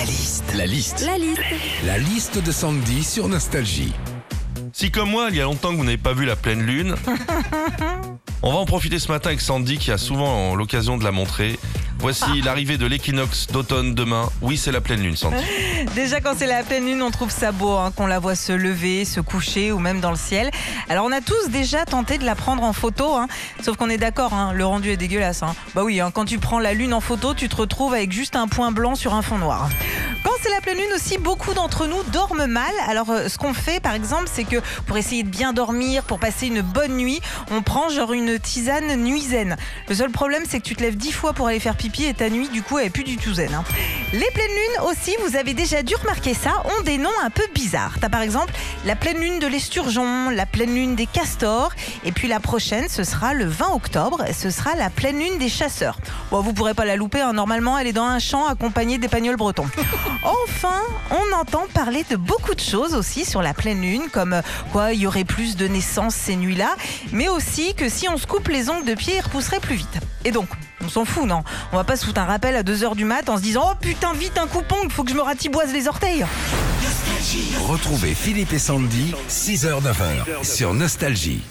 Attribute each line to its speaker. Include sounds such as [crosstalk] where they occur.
Speaker 1: La liste. La liste.
Speaker 2: La liste.
Speaker 1: La liste de Sandy sur Nostalgie.
Speaker 3: Si comme moi, il y a longtemps que vous n'avez pas vu la pleine lune, [laughs] on va en profiter ce matin avec Sandy qui a souvent l'occasion de la montrer. Voici l'arrivée de l'équinoxe d'automne demain. Oui, c'est la pleine lune, Sandy. [laughs]
Speaker 4: Déjà quand c'est la pleine lune, on trouve ça beau, hein, qu'on la voit se lever, se coucher ou même dans le ciel. Alors on a tous déjà tenté de la prendre en photo, hein. sauf qu'on est d'accord, hein, le rendu est dégueulasse. Bah oui, quand tu prends la lune en photo, tu te retrouves avec juste un point blanc sur un fond noir. Quand c'est la pleine lune aussi, beaucoup d'entre nous dorment mal. Alors euh, ce qu'on fait par exemple, c'est que pour essayer de bien dormir, pour passer une bonne nuit, on prend genre une tisane nuisaine. Le seul problème, c'est que tu te lèves dix fois pour aller faire pipi et ta nuit, du coup, elle est plus du tout zen. hein. Les pleines lunes aussi, vous avez déjà dû remarquer ça, ont des noms un peu bizarres. T'as par exemple la pleine lune de l'esturgeon, la pleine lune des castors, et puis la prochaine, ce sera le 20 octobre, ce sera la pleine lune des chasseurs. Bon, vous pourrez pas la louper, hein. normalement, elle est dans un champ accompagnée d'épagnols bretons. [laughs] Enfin, on entend parler de beaucoup de choses aussi sur la pleine lune, comme euh, quoi il y aurait plus de naissances ces nuits-là, mais aussi que si on se coupe les ongles de pied, ils repousseraient plus vite. Et donc, on s'en fout, non? On va pas se foutre un rappel à 2h du mat en se disant Oh putain, vite un coupon, il faut que je me ratiboise les orteils
Speaker 1: Retrouvez Philippe et Sandy, 6h-9h sur Nostalgie.